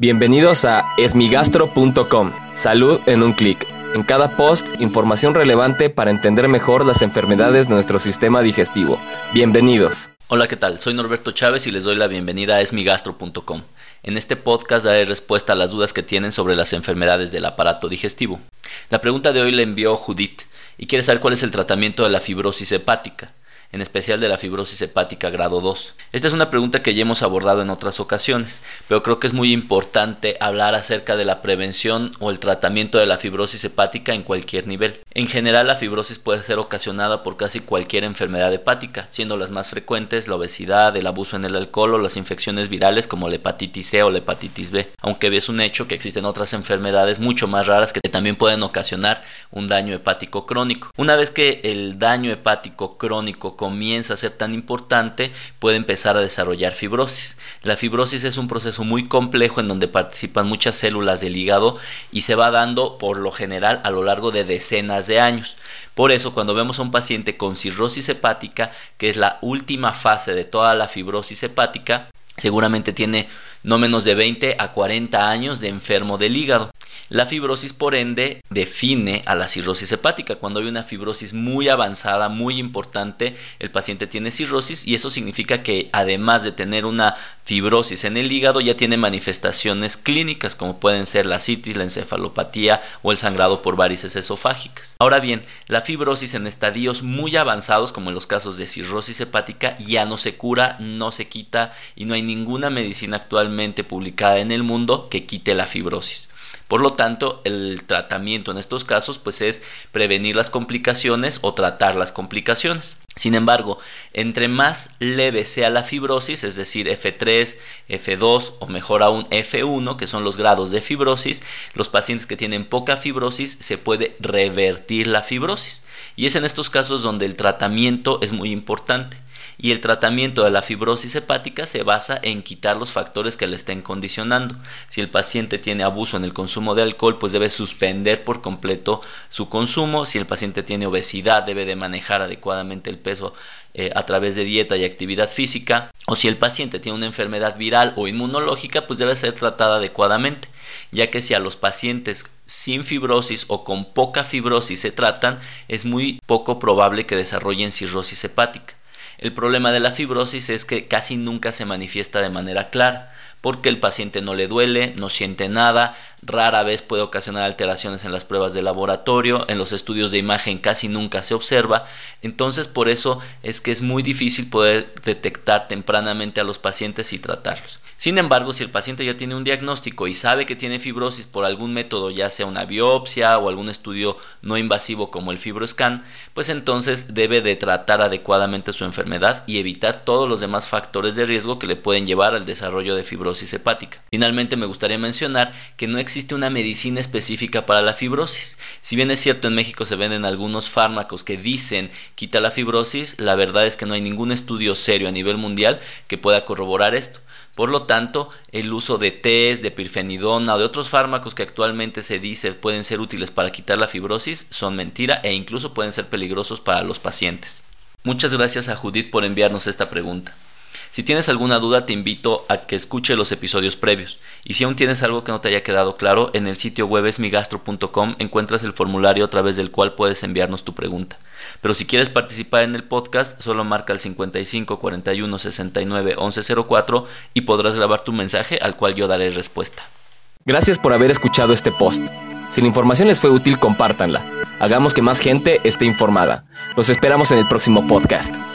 Bienvenidos a esmigastro.com. Salud en un clic. En cada post, información relevante para entender mejor las enfermedades de nuestro sistema digestivo. Bienvenidos. Hola, ¿qué tal? Soy Norberto Chávez y les doy la bienvenida a esmigastro.com. En este podcast daré respuesta a las dudas que tienen sobre las enfermedades del aparato digestivo. La pregunta de hoy la envió Judith y quiere saber cuál es el tratamiento de la fibrosis hepática en especial de la fibrosis hepática grado 2? Esta es una pregunta que ya hemos abordado en otras ocasiones, pero creo que es muy importante hablar acerca de la prevención o el tratamiento de la fibrosis hepática en cualquier nivel. En general, la fibrosis puede ser ocasionada por casi cualquier enfermedad hepática, siendo las más frecuentes la obesidad, el abuso en el alcohol o las infecciones virales como la hepatitis C o la hepatitis B, aunque es un hecho que existen otras enfermedades mucho más raras que también pueden ocasionar un daño hepático crónico. Una vez que el daño hepático crónico comienza a ser tan importante, puede empezar a desarrollar fibrosis. La fibrosis es un proceso muy complejo en donde participan muchas células del hígado y se va dando por lo general a lo largo de decenas de años. Por eso cuando vemos a un paciente con cirrosis hepática, que es la última fase de toda la fibrosis hepática, seguramente tiene no menos de 20 a 40 años de enfermo del hígado. La fibrosis, por ende, define a la cirrosis hepática. Cuando hay una fibrosis muy avanzada, muy importante, el paciente tiene cirrosis y eso significa que además de tener una fibrosis en el hígado, ya tiene manifestaciones clínicas como pueden ser la citis, la encefalopatía o el sangrado por varices esofágicas. Ahora bien, la fibrosis en estadios muy avanzados, como en los casos de cirrosis hepática, ya no se cura, no se quita y no hay ninguna medicina actualmente publicada en el mundo que quite la fibrosis. Por lo tanto, el tratamiento en estos casos pues es prevenir las complicaciones o tratar las complicaciones. Sin embargo, entre más leve sea la fibrosis, es decir, F3, F2 o mejor aún F1, que son los grados de fibrosis, los pacientes que tienen poca fibrosis se puede revertir la fibrosis. Y es en estos casos donde el tratamiento es muy importante y el tratamiento de la fibrosis hepática se basa en quitar los factores que le estén condicionando. Si el paciente tiene abuso en el consumo de alcohol, pues debe suspender por completo su consumo. Si el paciente tiene obesidad, debe de manejar adecuadamente el peso eh, a través de dieta y actividad física. O si el paciente tiene una enfermedad viral o inmunológica, pues debe ser tratada adecuadamente, ya que si a los pacientes sin fibrosis o con poca fibrosis se tratan, es muy poco probable que desarrollen cirrosis hepática. El problema de la fibrosis es que casi nunca se manifiesta de manera clara, porque el paciente no le duele, no siente nada, rara vez puede ocasionar alteraciones en las pruebas de laboratorio, en los estudios de imagen casi nunca se observa, entonces por eso es que es muy difícil poder detectar tempranamente a los pacientes y tratarlos. Sin embargo, si el paciente ya tiene un diagnóstico y sabe que tiene fibrosis por algún método, ya sea una biopsia o algún estudio no invasivo como el fibroscan, pues entonces debe de tratar adecuadamente su enfermedad y evitar todos los demás factores de riesgo que le pueden llevar al desarrollo de Finalmente, me gustaría mencionar que no existe una medicina específica para la fibrosis. Si bien es cierto en México se venden algunos fármacos que dicen quita la fibrosis, la verdad es que no hay ningún estudio serio a nivel mundial que pueda corroborar esto. Por lo tanto, el uso de test, de pirfenidona o de otros fármacos que actualmente se dice pueden ser útiles para quitar la fibrosis son mentira e incluso pueden ser peligrosos para los pacientes. Muchas gracias a Judith por enviarnos esta pregunta. Si tienes alguna duda te invito a que escuche los episodios previos y si aún tienes algo que no te haya quedado claro, en el sitio web esmigastro.com encuentras el formulario a través del cual puedes enviarnos tu pregunta. Pero si quieres participar en el podcast, solo marca el 55 41 69 1104 y podrás grabar tu mensaje al cual yo daré respuesta. Gracias por haber escuchado este post. Si la información les fue útil, compártanla. Hagamos que más gente esté informada. Los esperamos en el próximo podcast.